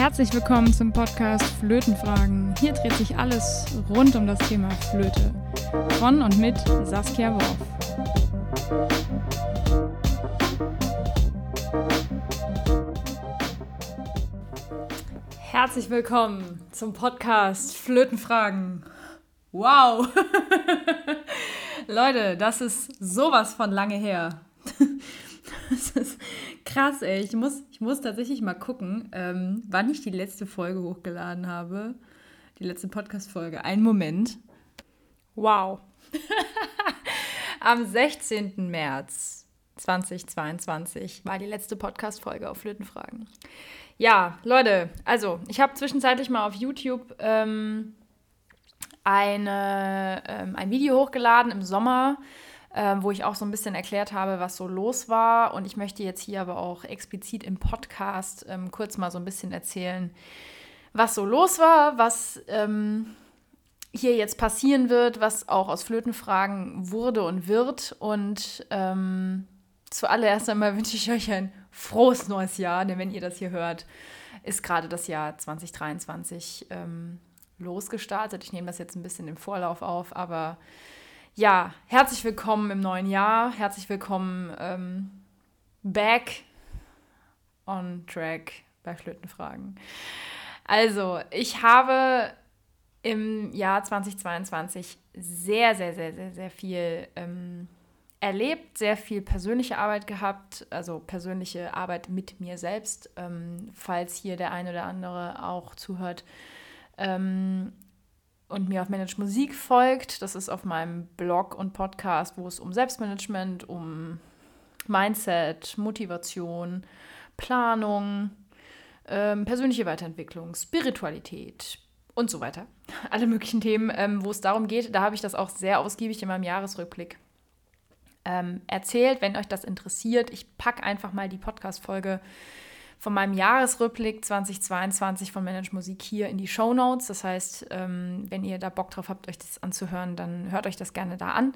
Herzlich willkommen zum Podcast Flötenfragen. Hier dreht sich alles rund um das Thema Flöte. Von und mit Saskia Worf. Herzlich willkommen zum Podcast Flötenfragen. Wow! Leute, das ist sowas von lange her. Das ist krass, ey. Ich muss, ich muss tatsächlich mal gucken, ähm, wann ich die letzte Folge hochgeladen habe. Die letzte Podcast-Folge. Ein Moment. Wow. Am 16. März 2022 war die letzte Podcast-Folge auf Flötenfragen. Ja, Leute, also ich habe zwischenzeitlich mal auf YouTube ähm, eine, ähm, ein Video hochgeladen im Sommer äh, wo ich auch so ein bisschen erklärt habe, was so los war. Und ich möchte jetzt hier aber auch explizit im Podcast ähm, kurz mal so ein bisschen erzählen, was so los war, was ähm, hier jetzt passieren wird, was auch aus Flötenfragen wurde und wird. Und ähm, zuallererst einmal wünsche ich euch ein frohes neues Jahr, denn wenn ihr das hier hört, ist gerade das Jahr 2023 ähm, losgestartet. Ich nehme das jetzt ein bisschen im Vorlauf auf, aber ja, herzlich willkommen im neuen Jahr. Herzlich willkommen ähm, back on track bei Flötenfragen. Also, ich habe im Jahr 2022 sehr, sehr, sehr, sehr, sehr viel ähm, erlebt, sehr viel persönliche Arbeit gehabt, also persönliche Arbeit mit mir selbst, ähm, falls hier der eine oder andere auch zuhört. Ähm, und mir auf Manage Musik folgt, das ist auf meinem Blog und Podcast, wo es um Selbstmanagement, um Mindset, Motivation, Planung, ähm, persönliche Weiterentwicklung, Spiritualität und so weiter. Alle möglichen Themen, ähm, wo es darum geht. Da habe ich das auch sehr ausgiebig in meinem Jahresrückblick ähm, erzählt. Wenn euch das interessiert, ich packe einfach mal die Podcast-Folge von meinem Jahresrückblick 2022 von Manage Musik hier in die Show Notes. Das heißt, ähm, wenn ihr da Bock drauf habt, euch das anzuhören, dann hört euch das gerne da an.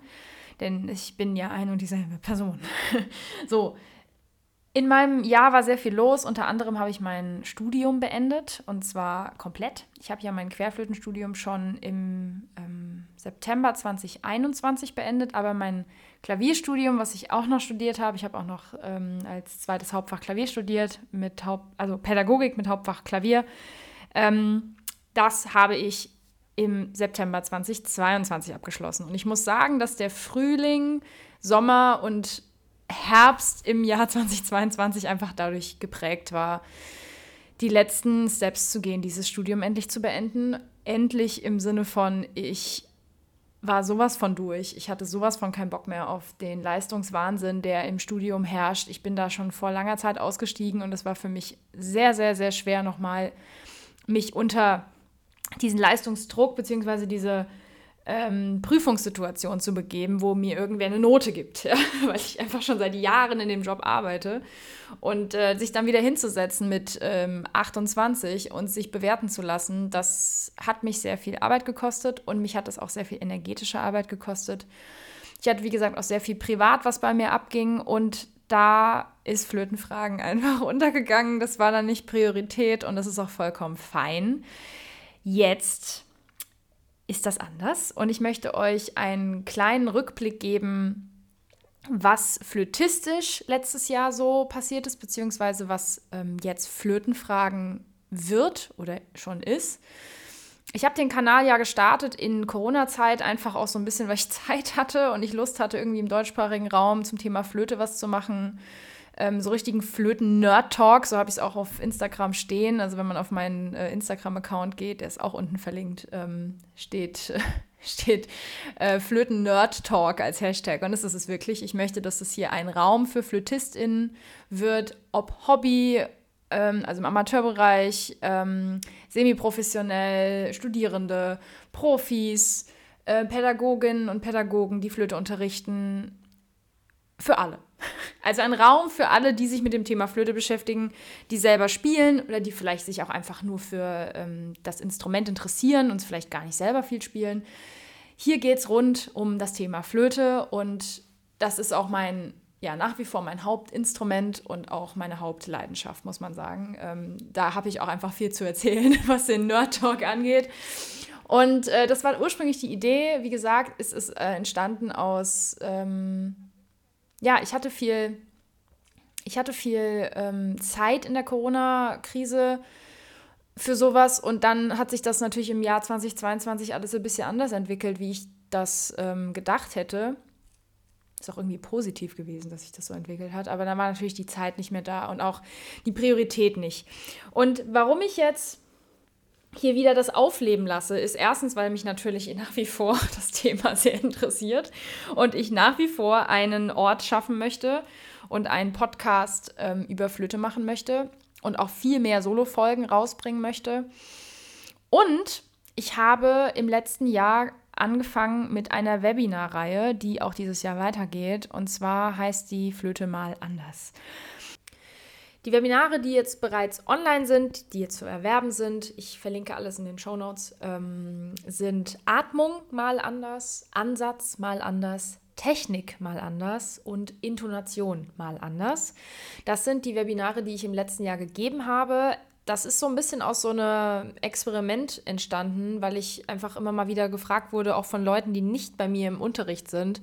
Denn ich bin ja eine und dieselbe Person. so, in meinem Jahr war sehr viel los. Unter anderem habe ich mein Studium beendet und zwar komplett. Ich habe ja mein Querflötenstudium schon im ähm, September 2021 beendet, aber mein Klavierstudium, was ich auch noch studiert habe. Ich habe auch noch ähm, als zweites Hauptfach Klavier studiert, mit Haupt, also Pädagogik mit Hauptfach Klavier. Ähm, das habe ich im September 2022 abgeschlossen. Und ich muss sagen, dass der Frühling, Sommer und Herbst im Jahr 2022 einfach dadurch geprägt war, die letzten Steps zu gehen, dieses Studium endlich zu beenden. Endlich im Sinne von, ich war sowas von durch. Ich hatte sowas von keinen Bock mehr auf den Leistungswahnsinn, der im Studium herrscht. Ich bin da schon vor langer Zeit ausgestiegen und es war für mich sehr, sehr, sehr schwer, nochmal mich unter diesen Leistungsdruck bzw. diese ähm, Prüfungssituation zu begeben, wo mir irgendwer eine Note gibt, ja? weil ich einfach schon seit Jahren in dem Job arbeite. Und äh, sich dann wieder hinzusetzen mit ähm, 28 und sich bewerten zu lassen, das hat mich sehr viel Arbeit gekostet und mich hat es auch sehr viel energetische Arbeit gekostet. Ich hatte, wie gesagt, auch sehr viel privat, was bei mir abging und da ist Flötenfragen einfach untergegangen. Das war dann nicht Priorität und das ist auch vollkommen fein. Jetzt ist das anders und ich möchte euch einen kleinen Rückblick geben, was flötistisch letztes Jahr so passiert ist, beziehungsweise was ähm, jetzt Flötenfragen wird oder schon ist. Ich habe den Kanal ja gestartet in Corona-Zeit, einfach auch so ein bisschen, weil ich Zeit hatte und ich Lust hatte, irgendwie im deutschsprachigen Raum zum Thema Flöte was zu machen ähm, so richtigen Flöten-Nerd-Talk, so habe ich es auch auf Instagram stehen. Also wenn man auf meinen äh, Instagram-Account geht, der ist auch unten verlinkt, ähm, steht, steht äh, Flöten-Nerd-Talk als Hashtag. Und das ist es wirklich. Ich möchte, dass es hier ein Raum für FlötistInnen wird, ob Hobby, ähm, also im Amateurbereich, ähm, semi-professionell, Studierende, Profis, äh, Pädagoginnen und Pädagogen, die Flöte unterrichten, für alle. Also ein Raum für alle, die sich mit dem Thema Flöte beschäftigen, die selber spielen oder die vielleicht sich auch einfach nur für ähm, das Instrument interessieren und vielleicht gar nicht selber viel spielen. Hier geht es rund um das Thema Flöte und das ist auch mein ja nach wie vor mein Hauptinstrument und auch meine Hauptleidenschaft, muss man sagen. Ähm, da habe ich auch einfach viel zu erzählen, was den Nerd Talk angeht. Und äh, das war ursprünglich die Idee. Wie gesagt, es ist äh, entstanden aus, ähm, ja, ich hatte viel, ich hatte viel ähm, Zeit in der Corona-Krise für sowas und dann hat sich das natürlich im Jahr 2022 alles ein bisschen anders entwickelt, wie ich das ähm, gedacht hätte. Ist auch irgendwie positiv gewesen, dass sich das so entwickelt hat, aber dann war natürlich die Zeit nicht mehr da und auch die Priorität nicht. Und warum ich jetzt hier wieder das aufleben lasse, ist erstens, weil mich natürlich nach wie vor das Thema sehr interessiert und ich nach wie vor einen Ort schaffen möchte und einen Podcast ähm, über Flöte machen möchte und auch viel mehr Solo-Folgen rausbringen möchte. Und ich habe im letzten Jahr angefangen mit einer Webinarreihe, die auch dieses Jahr weitergeht. Und zwar heißt die Flöte mal anders. Die Webinare, die jetzt bereits online sind, die jetzt zu erwerben sind, ich verlinke alles in den Show Notes, ähm, sind Atmung mal anders, Ansatz mal anders, Technik mal anders und Intonation mal anders. Das sind die Webinare, die ich im letzten Jahr gegeben habe. Das ist so ein bisschen aus so einem Experiment entstanden, weil ich einfach immer mal wieder gefragt wurde, auch von Leuten, die nicht bei mir im Unterricht sind,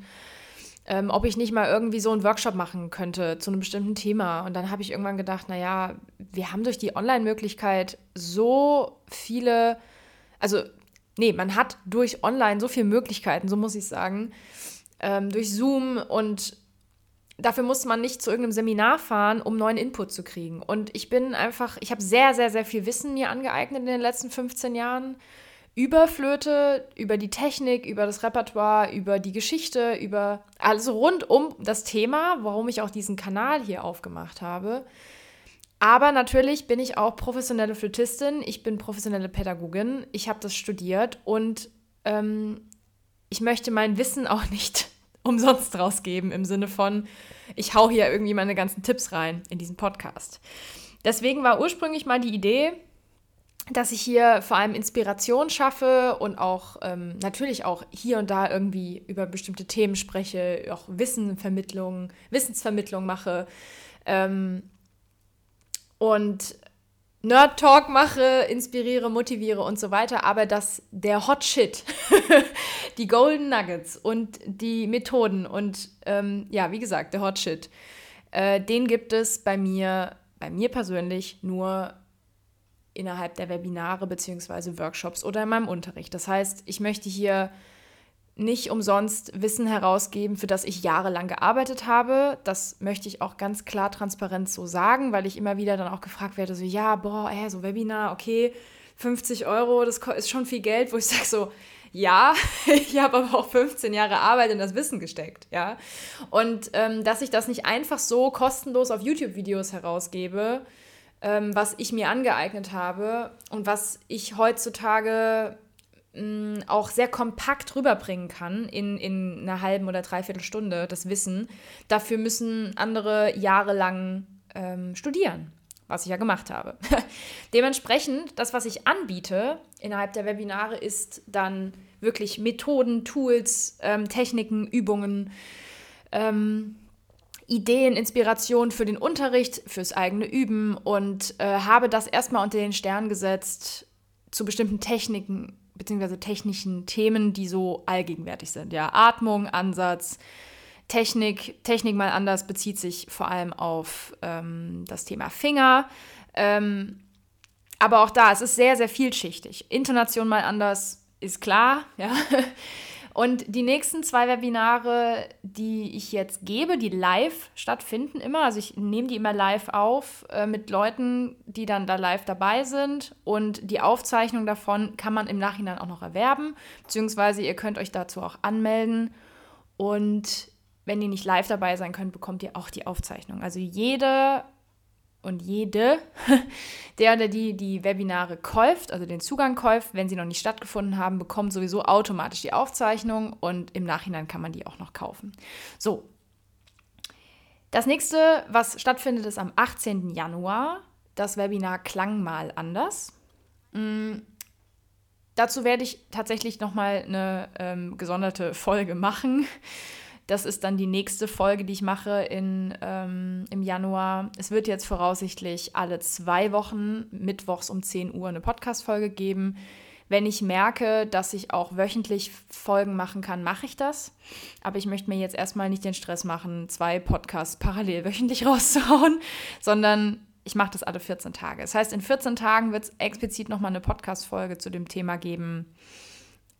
ähm, ob ich nicht mal irgendwie so einen Workshop machen könnte zu einem bestimmten Thema. Und dann habe ich irgendwann gedacht, naja, wir haben durch die Online-Möglichkeit so viele, also nee, man hat durch Online so viele Möglichkeiten, so muss ich sagen, ähm, durch Zoom und dafür muss man nicht zu irgendeinem Seminar fahren, um neuen Input zu kriegen. Und ich bin einfach, ich habe sehr, sehr, sehr viel Wissen mir angeeignet in den letzten 15 Jahren über Flöte, über die Technik, über das Repertoire, über die Geschichte, über alles rund um das Thema, warum ich auch diesen Kanal hier aufgemacht habe. Aber natürlich bin ich auch professionelle Flötistin, ich bin professionelle Pädagogin, ich habe das studiert und ähm, ich möchte mein Wissen auch nicht umsonst rausgeben im Sinne von, ich hau hier irgendwie meine ganzen Tipps rein in diesen Podcast. Deswegen war ursprünglich mal die Idee, dass ich hier vor allem Inspiration schaffe und auch ähm, natürlich auch hier und da irgendwie über bestimmte Themen spreche, auch Wissenvermittlung, Wissensvermittlung mache ähm, und Nerd Talk mache, inspiriere, motiviere und so weiter, aber dass der Hot Shit, die Golden Nuggets und die Methoden und ähm, ja, wie gesagt, der Hot Shit, äh, den gibt es bei mir, bei mir persönlich nur innerhalb der Webinare bzw. Workshops oder in meinem Unterricht. Das heißt, ich möchte hier nicht umsonst Wissen herausgeben, für das ich jahrelang gearbeitet habe. Das möchte ich auch ganz klar transparent so sagen, weil ich immer wieder dann auch gefragt werde, so ja, boah, ey, so Webinar, okay, 50 Euro, das ist schon viel Geld, wo ich sage so, ja, ich habe aber auch 15 Jahre Arbeit in das Wissen gesteckt, ja. Und ähm, dass ich das nicht einfach so kostenlos auf YouTube-Videos herausgebe, ähm, was ich mir angeeignet habe und was ich heutzutage mh, mm, auch sehr kompakt rüberbringen kann in, in einer halben oder dreiviertel Stunde, das Wissen. Dafür müssen andere jahrelang ähm, studieren, was ich ja gemacht habe. Dementsprechend, das, was ich anbiete innerhalb der Webinare, ist dann wirklich Methoden, Tools, ähm, Techniken, Übungen, ähm, Ideen, Inspiration für den Unterricht, fürs eigene Üben und äh, habe das erstmal unter den Stern gesetzt zu bestimmten Techniken bzw. technischen Themen, die so allgegenwärtig sind. Ja, Atmung, Ansatz, Technik. Technik mal anders bezieht sich vor allem auf ähm, das Thema Finger. Ähm, aber auch da, es ist sehr, sehr vielschichtig. Intonation mal anders ist klar, ja. Und die nächsten zwei Webinare, die ich jetzt gebe, die live stattfinden immer, also ich nehme die immer live auf äh, mit Leuten, die dann da live dabei sind. Und die Aufzeichnung davon kann man im Nachhinein auch noch erwerben, beziehungsweise ihr könnt euch dazu auch anmelden. Und wenn ihr nicht live dabei sein könnt, bekommt ihr auch die Aufzeichnung. Also jede und jede, der oder die die Webinare kauft, also den Zugang kauft, wenn sie noch nicht stattgefunden haben, bekommt sowieso automatisch die Aufzeichnung und im Nachhinein kann man die auch noch kaufen. So. Das nächste, was stattfindet, ist am 18. Januar. Das Webinar Klang mal anders. Mhm. Dazu werde ich tatsächlich nochmal eine ähm, gesonderte Folge machen Das ist dann die nächste Folge, die ich mache in, ähm, im Januar. Es wird jetzt voraussichtlich alle zwei Wochen mittwochs um 10 Uhr eine Podcast-Folge geben. Wenn ich merke, dass ich auch wöchentlich Folgen machen kann, mache ich das. Aber ich möchte mir jetzt erstmal nicht den Stress machen, zwei Podcasts parallel wöchentlich rauszuhauen, sondern ich mache das alle 14 Tage. Das heißt, in 14 Tagen wird es explizit nochmal eine Podcast-Folge zu dem Thema geben,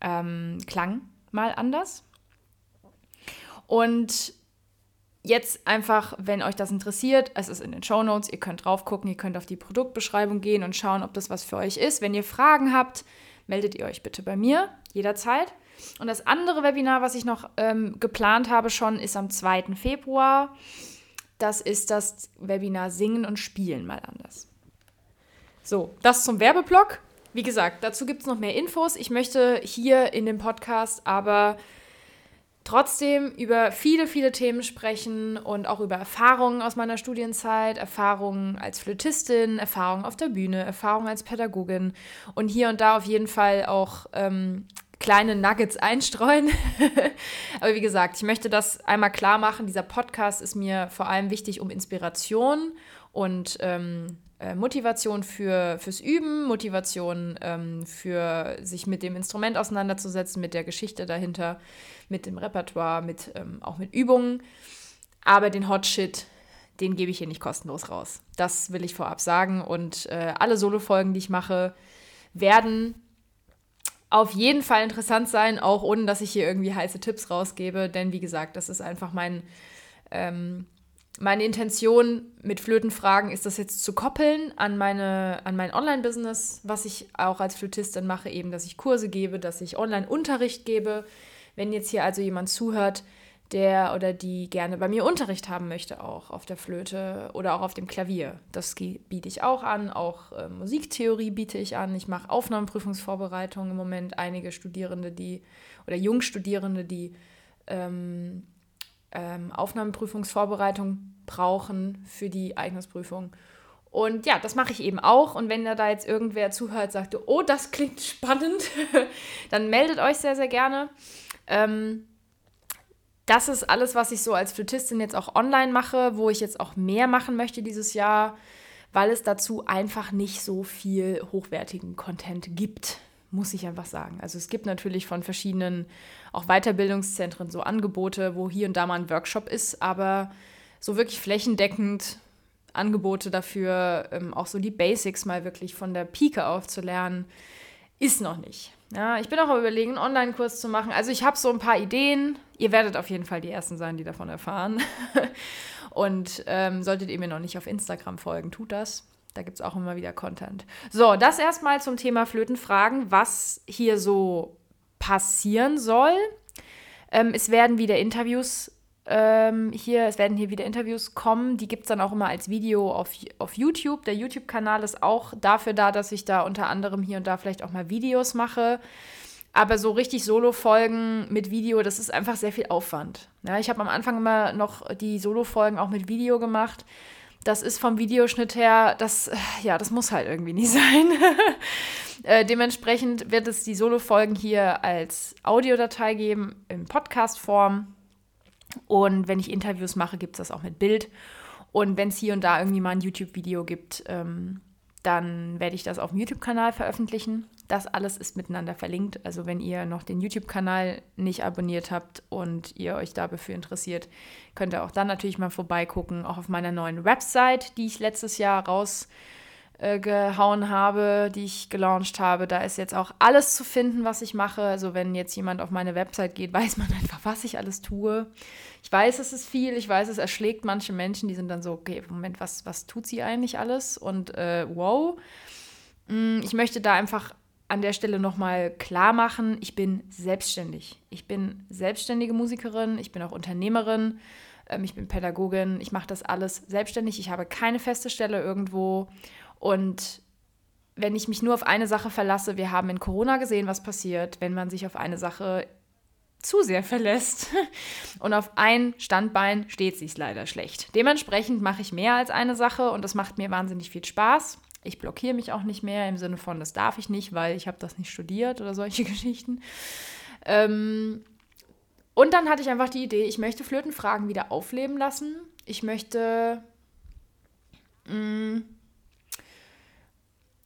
ähm, Klang mal anders. Und jetzt einfach, wenn euch das interessiert, es ist in den Show Notes, ihr könnt drauf gucken, ihr könnt auf die Produktbeschreibung gehen und schauen, ob das was für euch ist. Wenn ihr Fragen habt, meldet ihr euch bitte bei mir jederzeit. Und das andere Webinar, was ich noch ähm, geplant habe schon, ist am 2. Februar. Das ist das Webinar Singen und Spielen mal anders. So, das zum Werbeblock. Wie gesagt, dazu gibt es noch mehr Infos. Ich möchte hier in dem Podcast aber trotzdem über viele, viele Themen sprechen und auch über Erfahrungen aus meiner Studienzeit, Erfahrungen als Flötistin, Erfahrungen auf der Bühne, Erfahrungen als Pädagogin und hier und da auf jeden Fall auch ähm, kleine Nuggets einstreuen. Aber wie gesagt, ich möchte das einmal klar machen. Dieser Podcast ist mir vor allem wichtig, um Inspiration und ähm, äh, Motivation für, fürs Üben, Motivation ähm, für sich mit dem Instrument auseinanderzusetzen, mit der Geschichte dahinter, mit dem Repertoire, mit, ähm, auch mit Übungen. Aber den Hot Shit, den gebe ich hier nicht kostenlos raus. Das will ich vorab sagen. Und äh, alle Solo-Folgen, die ich mache, werden auf jeden Fall interessant sein, auch ohne dass ich hier irgendwie heiße Tipps rausgebe. Denn wie gesagt, das ist einfach mein, ähm, meine Intention mit Flötenfragen ist das jetzt zu koppeln an, meine, an mein Online-Business, was ich auch als Flötistin mache, eben, dass ich Kurse gebe, dass ich Online-Unterricht gebe. Wenn jetzt hier also jemand zuhört, der oder die gerne bei mir Unterricht haben möchte, auch auf der Flöte oder auch auf dem Klavier. Das biete ich auch an. Auch äh, Musiktheorie biete ich an. Ich mache Aufnahmeprüfungsvorbereitungen im Moment. Einige Studierende, die oder Jungstudierende, die ähm, ähm, Aufnahmeprüfungsvorbereitung brauchen für die Eignungsprüfung. Und ja, das mache ich eben auch. Und wenn da jetzt irgendwer zuhört, sagt, oh, das klingt spannend, dann meldet euch sehr, sehr gerne. Ähm, das ist alles, was ich so als Flötistin jetzt auch online mache, wo ich jetzt auch mehr machen möchte dieses Jahr, weil es dazu einfach nicht so viel hochwertigen Content gibt, muss ich einfach sagen. Also es gibt natürlich von verschiedenen auch Weiterbildungszentren so Angebote, wo hier und da mal ein Workshop ist, aber so wirklich flächendeckend Angebote dafür, ähm, auch so die Basics mal wirklich von der Pike auf zu lernen, ist noch nicht. Ja, ich bin auch überlegen, einen Online-Kurs zu machen. Also ich habe so ein paar Ideen. Ihr werdet auf jeden Fall die Ersten sein, die davon erfahren. Und ähm, solltet ihr mir noch nicht auf Instagram folgen, tut das. Da gibt es auch immer wieder Content. So, das erstmal zum Thema Flötenfragen, was hier so passieren soll. Ähm, es werden wieder Interviews ähm, hier, es werden hier wieder Interviews kommen. Die gibt es dann auch immer als Video auf, auf YouTube. Der YouTube-Kanal ist auch dafür da, dass ich da unter anderem hier und da vielleicht auch mal Videos mache. Aber so richtig Solo-Folgen mit Video, das ist einfach sehr viel Aufwand. Ja, ich habe am Anfang immer noch die Solo-Folgen auch mit Video gemacht. Das ist vom Videoschnitt her, das, ja, das muss halt irgendwie nicht sein. äh, dementsprechend wird es die Solo-Folgen hier als Audiodatei geben, in Podcast-Form. Und wenn ich Interviews mache, gibt es das auch mit Bild. Und wenn es hier und da irgendwie mal ein YouTube-Video gibt, ähm, dann werde ich das auf dem YouTube-Kanal veröffentlichen. Das alles ist miteinander verlinkt. Also wenn ihr noch den YouTube-Kanal nicht abonniert habt und ihr euch dafür interessiert, könnt ihr auch dann natürlich mal vorbeigucken, auch auf meiner neuen Website, die ich letztes Jahr raus äh, habe, die ich gelauncht habe. Da ist jetzt auch alles zu finden, was ich mache. Also wenn jetzt jemand auf meine Website geht, weiß man einfach, was ich alles tue. Ich weiß, es ist viel, ich weiß, es erschlägt manche Menschen, die sind dann so, okay, Moment, was, was tut sie eigentlich alles? Und äh, wow. Mm, ich möchte da einfach an der Stelle nochmal klar machen, ich bin selbstständig. Ich bin selbstständige Musikerin, ich bin auch Unternehmerin, ähm, ich bin Pädagogin, ich mache das alles selbstständig, ich habe keine feste Stelle irgendwo und wenn ich mich nur auf eine Sache verlasse, wir haben in Corona gesehen, was passiert, wenn man sich auf eine Sache zu sehr verlässt. Und auf ein Standbein steht sich leider schlecht. Dementsprechend mache ich mehr als eine Sache und das macht mir wahnsinnig viel Spaß. Ich blockiere mich auch nicht mehr im Sinne von, das darf ich nicht, weil ich habe das nicht studiert oder solche Geschichten. Ähm, und dann hatte ich einfach die Idee, ich möchte Flötenfragen wieder aufleben lassen. Ich möchte. Mm,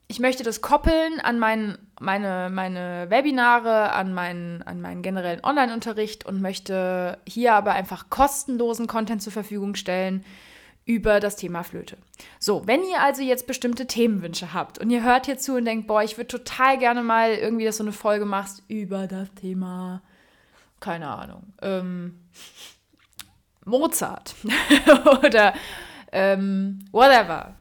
ich möchte das koppeln an mein, meine, meine Webinare, an meinen, an meinen generellen Online-Unterricht und möchte hier aber einfach kostenlosen Content zur Verfügung stellen über das Thema Flöte. So, wenn ihr also jetzt bestimmte Themenwünsche habt und ihr hört hier zu und denkt, boah, ich würde total gerne mal irgendwie, dass du eine Folge machst über das Thema, keine Ahnung, ähm, Mozart oder ähm, whatever,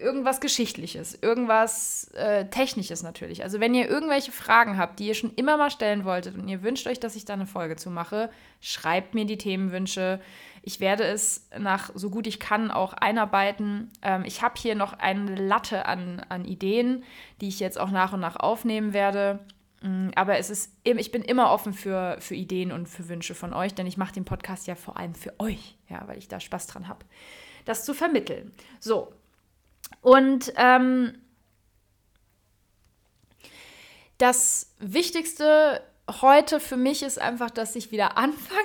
irgendwas Geschichtliches, irgendwas äh, Technisches natürlich. Also wenn ihr irgendwelche Fragen habt, die ihr schon immer mal stellen wolltet und ihr wünscht euch, dass ich da eine Folge zu mache, schreibt mir die Themenwünsche. Ich werde es nach so gut ich kann auch einarbeiten. Ähm, ich habe hier noch eine Latte an, an Ideen, die ich jetzt auch nach und nach aufnehmen werde. Mm, aber es ist, ich bin immer offen für, für Ideen und für Wünsche von euch, denn ich mache den Podcast ja vor allem für euch, ja, weil ich da Spaß dran habe, das zu vermitteln. So, und ähm, das Wichtigste heute für mich ist einfach, dass ich wieder anfange.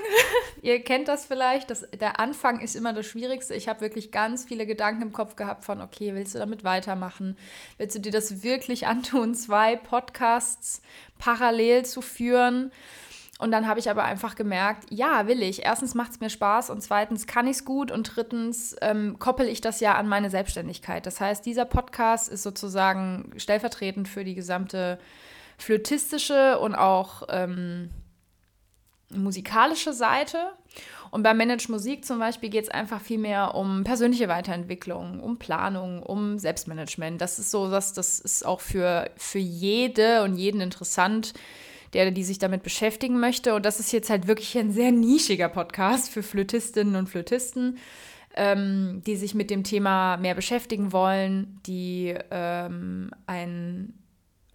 Ihr kennt das vielleicht. Das, der Anfang ist immer das Schwierigste. Ich habe wirklich ganz viele Gedanken im Kopf gehabt von, okay, willst du damit weitermachen? Willst du dir das wirklich antun, zwei Podcasts parallel zu führen? Und dann habe ich aber einfach gemerkt, ja, will ich. Erstens macht es mir Spaß und zweitens kann ich es gut und drittens ähm, koppel ich das ja an meine Selbstständigkeit. Das heißt, dieser Podcast ist sozusagen stellvertretend für die gesamte flötistische und auch ähm, musikalische Seite. Und bei Manage Musik zum Beispiel geht es einfach viel mehr um persönliche Weiterentwicklung, um Planung, um Selbstmanagement. Das ist so, dass das ist auch für, für jede und jeden interessant der, die sich damit beschäftigen möchte. Und das ist jetzt halt wirklich ein sehr nischiger Podcast für Flötistinnen und Flötisten, ähm, die sich mit dem Thema mehr beschäftigen wollen, die ähm, einen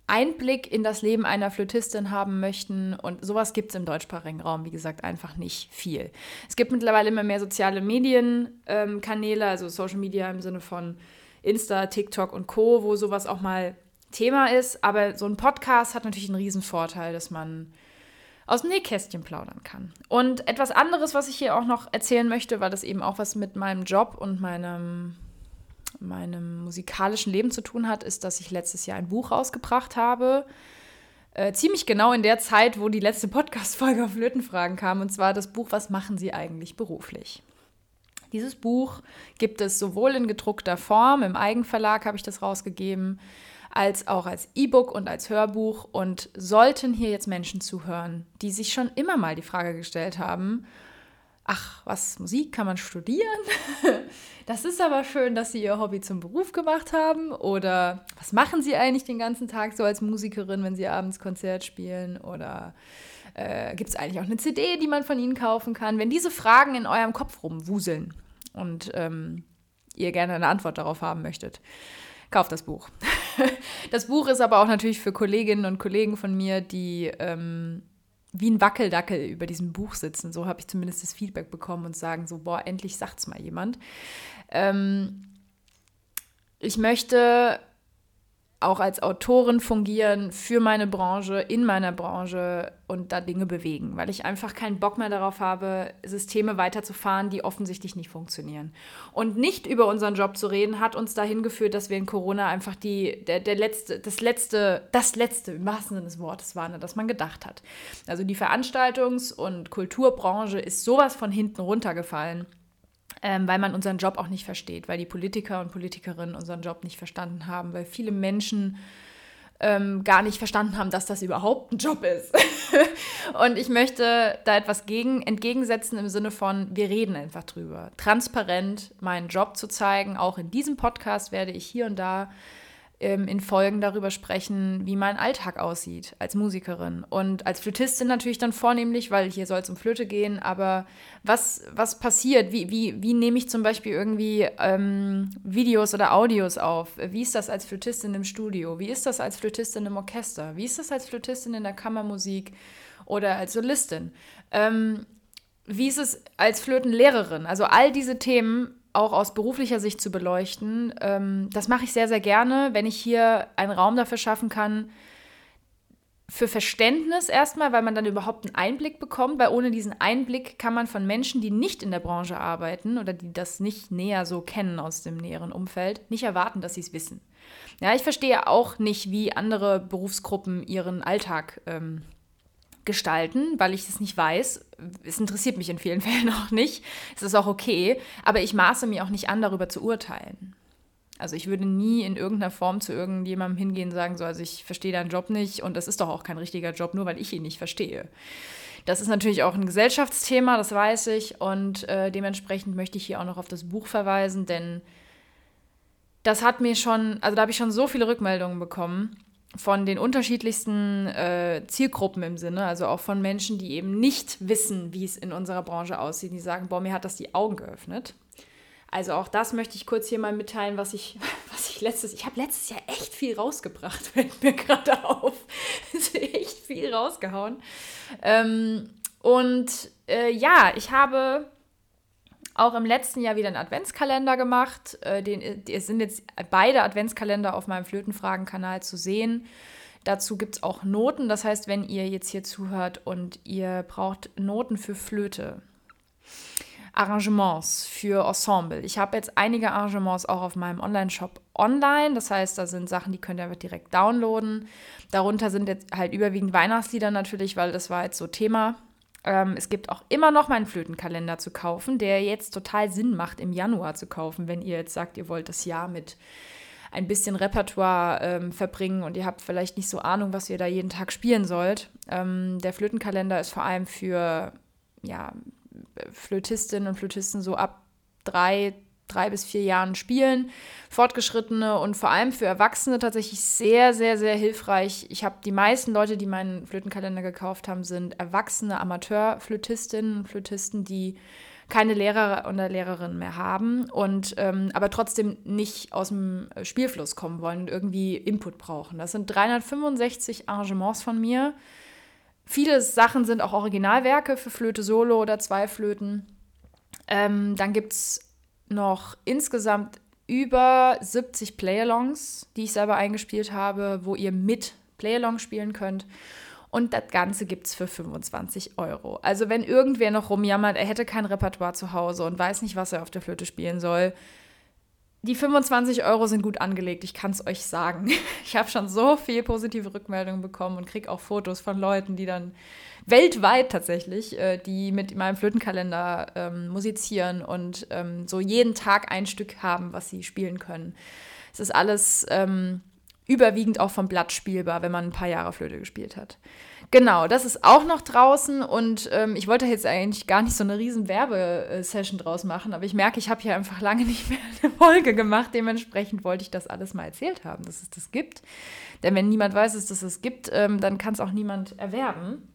Einblick in das Leben einer Flötistin haben möchten. Und sowas gibt es im deutschsprachigen Raum, wie gesagt, einfach nicht viel. Es gibt mittlerweile immer mehr soziale Medienkanäle, ähm, also Social Media im Sinne von Insta, TikTok und Co., wo sowas auch mal Thema ist. Aber so ein Podcast hat natürlich einen riesen Vorteil, dass man aus dem Nähkästchen plaudern kann. Und etwas anderes, was ich hier auch noch erzählen möchte, weil das eben auch was mit meinem Job und meinem, meinem musikalischen Leben zu tun hat, ist, dass ich letztes Jahr ein Buch rausgebracht habe. Äh, ziemlich genau in der Zeit, wo die letzte Podcast-Folge auf Flötenfragen kam. Und zwar das Buch Was machen Sie eigentlich beruflich? Dieses Buch gibt es sowohl in gedruckter Form, im Eigenverlag habe ich das rausgegeben, als auch als E-Book und als Hörbuch. Und sollten hier jetzt Menschen zuhören, die sich schon immer mal die Frage gestellt haben, ach, was, Musik kann man studieren? das ist aber schön, dass sie ihr Hobby zum Beruf gemacht haben. Oder was machen sie eigentlich den ganzen Tag so als Musikerin, wenn sie abends Konzert spielen? Oder äh, gibt es eigentlich auch eine CD, die man von ihnen kaufen kann? Wenn diese Fragen in eurem Kopf rumwuseln und ähm, ihr gerne eine Antwort darauf haben möchtet, kauft das Buch. das Buch ist aber auch natürlich für Kolleginnen und Kollegen von mir, die ähm, wie ein Wackeldackel über diesem Buch sitzen. So habe ich zumindest das Feedback bekommen und sagen so, boah, endlich sagt's mal jemand. Ähm, ich möchte auch als Autorin fungieren für meine Branche, in meiner Branche und da Dinge bewegen, weil ich einfach keinen Bock mehr darauf habe, Systeme weiterzufahren, die offensichtlich nicht funktionieren. Und nicht über unseren Job zu reden, hat uns dahin geführt, dass wir in Corona einfach die, der, der letzte, das letzte, das letzte im wahrsten Sinne des Wortes waren, das man gedacht hat. Also die Veranstaltungs- und Kulturbranche ist sowas von hinten runtergefallen ähm, weil man unseren Job auch nicht versteht, weil die Politiker und Politikerinnen unseren Job nicht verstanden haben, weil viele Menschen ähm, gar nicht verstanden haben, dass das überhaupt ein Job ist. und ich möchte da etwas gegen, entgegensetzen im Sinne von, wir reden einfach drüber. Transparent meinen Job zu zeigen. Auch in diesem Podcast werde ich hier und da ähm, in Folgen darüber sprechen, wie mein Alltag aussieht als Musikerin. Und als Flötistin natürlich dann vornehmlich, weil hier soll es um Flöte gehen, aber was, was passiert? Wie, wie, wie nehme ich zum Beispiel irgendwie ähm, Videos oder Audios auf? Wie ist das als Flötistin im Studio? Wie ist das als Flötistin im Orchester? Wie ist das als Flötistin in der Kammermusik oder als Solistin? Ähm, wie ist es als Flötenlehrerin? Also all diese Themen auch aus beruflicher Sicht zu beleuchten. Ähm, das mache ich sehr, sehr gerne, wenn ich hier einen Raum dafür schaffen kann, für Verständnis erstmal, weil man dann überhaupt einen Einblick bekommt, weil ohne diesen Einblick kann man von Menschen, die nicht in der Branche arbeiten oder die das nicht näher so kennen aus dem näheren Umfeld, nicht erwarten, dass sie es wissen. Ja, ich verstehe auch nicht, wie andere Berufsgruppen ihren Alltag ähm, gestalten, weil ich es nicht weiß. Es interessiert mich in vielen Fällen auch nicht. Es ist auch okay, aber ich maße mir auch nicht an, darüber zu urteilen. Also ich würde nie in irgendeiner Form zu irgendjemandem hingehen und sagen, so, also ich verstehe deinen Job nicht und das ist doch auch kein richtiger Job, nur weil ich ihn nicht verstehe. Das ist natürlich auch ein Gesellschaftsthema, das weiß ich. Und äh, dementsprechend möchte ich hier auch noch auf das Buch verweisen, denn das hat mir schon, also da habe ich schon so viele Rückmeldungen bekommen von den unterschiedlichsten äh, Zielgruppen im Sinne, also auch von Menschen, die eben nicht wissen, wie es in unserer Branche aussieht, die sagen, boah, mir hat das die Augen geöffnet. Also auch das möchte ich kurz hier mal mitteilen, was ich, was ich letztes, ich habe letztes Jahr echt viel rausgebracht, fällt mir gerade auf. echt viel rausgehauen. Ähm, und äh, ja, ich habe auch im letzten Jahr wieder einen Adventskalender gemacht. Äh, den, es sind jetzt beide Adventskalender auf meinem Flötenfragen-Kanal zu sehen. Dazu gibt es auch Noten. Das heißt, wenn ihr jetzt hier zuhört und ihr braucht Noten für Flöte, Arrangements für Ensemble. Ich habe jetzt einige Arrangements auch auf meinem Online-Shop online. Das heißt, da sind Sachen, die könnt ihr einfach direkt downloaden. Darunter sind jetzt halt überwiegend Weihnachtslieder natürlich, weil das war jetzt so Thema. Ähm, es gibt auch immer noch meinen Flötenkalender zu kaufen, der jetzt total Sinn macht, im Januar zu kaufen, wenn ihr jetzt sagt, ihr wollt das Jahr mit ein bisschen Repertoire ähm, verbringen und ihr habt vielleicht nicht so Ahnung, was ihr da jeden Tag spielen sollt. Ähm, der Flötenkalender ist vor allem für ja, Flötistinnen und Flötisten so ab drei, drei bis vier Jahren spielen. Fortgeschrittene und vor allem für Erwachsene tatsächlich sehr, sehr, sehr hilfreich. Ich habe die meisten Leute, die meinen Flötenkalender gekauft haben, sind erwachsene Amateurflötistinnen und Flötisten, die keine Lehrer oder Lehrerin mehr haben und ähm, aber trotzdem nicht aus dem Spielfluss kommen wollen und irgendwie Input brauchen. Das sind 365 Arrangements von mir Viele Sachen sind auch Originalwerke für Flöte Solo oder zwei Flöten. Ähm, dann gibt es noch insgesamt über 70 Playalongs, die ich selber eingespielt habe, wo ihr mit Playalong spielen könnt. Und das Ganze gibt es für 25 Euro. Also wenn irgendwer noch rumjammert, er hätte kein Repertoire zu Hause und weiß nicht, was er auf der Flöte spielen soll, die 25 Euro sind gut angelegt, ich kann es euch sagen. Ich habe schon so viel positive Rückmeldungen bekommen und kriege auch Fotos von Leuten, die dann weltweit tatsächlich, äh, die mit meinem Flötenkalender ähm, musizieren und ähm, so jeden Tag ein Stück haben, was sie spielen können. Es ist alles ähm, überwiegend auch vom Blatt spielbar, wenn man ein paar Jahre Flöte gespielt hat. Genau, das ist auch noch draußen und ähm, ich wollte jetzt eigentlich gar nicht so eine riesen Werbesession draus machen, aber ich merke, ich habe hier einfach lange nicht mehr eine Folge gemacht. Dementsprechend wollte ich das alles mal erzählt haben, dass es das gibt. Denn wenn niemand weiß, dass es das gibt, ähm, dann kann es auch niemand erwerben.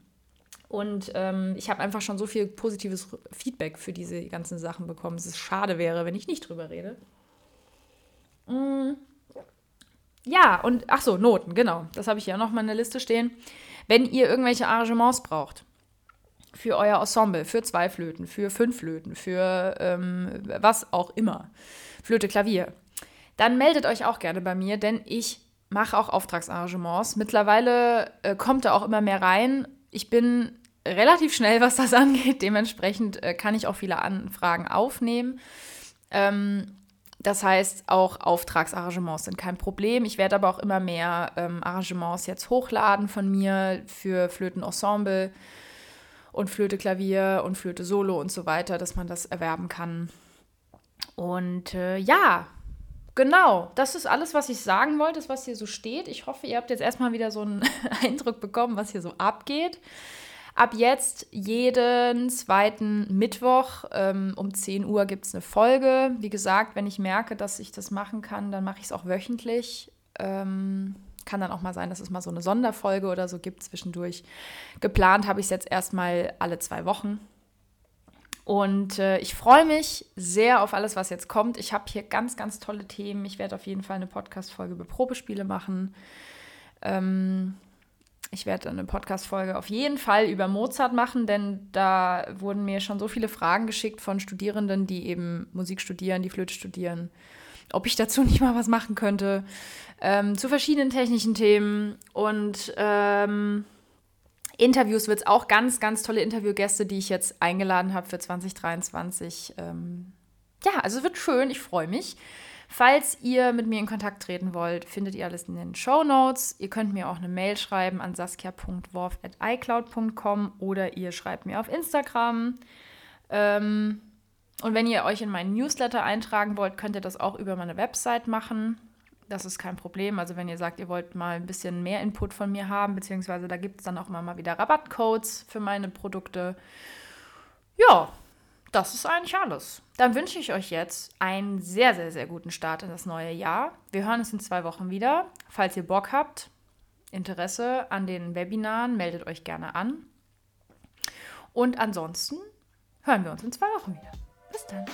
Und ähm, ich habe einfach schon so viel positives Feedback für diese ganzen Sachen bekommen, dass es schade wäre, wenn ich nicht drüber rede. Mm. Ja, und ach so, Noten, genau. Das habe ich ja noch mal in der Liste stehen. Wenn ihr irgendwelche Arrangements braucht, für euer Ensemble, für zwei Flöten, für fünf Flöten, für ähm, was auch immer, Flöte, Klavier, dann meldet euch auch gerne bei mir, denn ich mache auch Auftragsarrangements. Mittlerweile äh, kommt da auch immer mehr rein. Ich bin relativ schnell, was das angeht. Dementsprechend äh, kann ich auch viele Anfragen aufnehmen. Ähm, das heißt, auch Auftragsarrangements sind kein Problem. Ich werde aber auch immer mehr ähm, Arrangements jetzt hochladen von mir für Flötenensemble und Flöte Klavier und Flöte Solo und so weiter, dass man das erwerben kann. Und äh, ja, genau, das ist alles, was ich sagen wollte, was hier so steht. Ich hoffe, ihr habt jetzt erstmal wieder so einen Eindruck bekommen, was hier so abgeht. Ab jetzt jeden zweiten Mittwoch ähm, um 10 Uhr gibt es eine Folge. Wie gesagt, wenn ich merke, dass ich das machen kann, dann mache ich es auch wöchentlich. Ähm, kann dann auch mal sein, dass es mal so eine Sonderfolge oder so gibt zwischendurch. Geplant habe ich es jetzt erstmal alle zwei Wochen. Und äh, ich freue mich sehr auf alles, was jetzt kommt. Ich habe hier ganz, ganz tolle Themen. Ich werde auf jeden Fall eine Podcast-Folge über Probespiele machen. Ähm, ich werde eine Podcast-Folge auf jeden Fall über Mozart machen, denn da wurden mir schon so viele Fragen geschickt von Studierenden, die eben Musik studieren, die Flöte studieren, ob ich dazu nicht mal was machen könnte, ähm, zu verschiedenen technischen Themen und ähm, Interviews wird es auch ganz, ganz tolle Interviewgäste, die ich jetzt eingeladen habe für 2023. Ähm, ja, also es wird schön, ich freue mich. Falls ihr mit mir in Kontakt treten wollt, findet ihr alles in den Show Notes. Ihr könnt mir auch eine Mail schreiben an saskia.worf.icloud.com oder ihr schreibt mir auf Instagram. Ähm, und wenn ihr euch in meinen Newsletter eintragen wollt, könnt ihr das auch über meine Website machen. Das ist kein Problem. Also wenn ihr sagt, ihr wollt mal ein bisschen mehr Input von mir haben, beziehungsweise da gibt es dann auch mal wieder Rabattcodes für meine Produkte. Ja, das ist eigentlich alles. Dann wünsche ich euch jetzt einen sehr, sehr, sehr guten Start in das neue Jahr. Wir hören uns in zwei Wochen wieder. Falls ihr Bock habt, Interesse an den Webinaren, meldet euch gerne an. Und ansonsten hören wir uns in zwei Wochen wieder. Bis dann.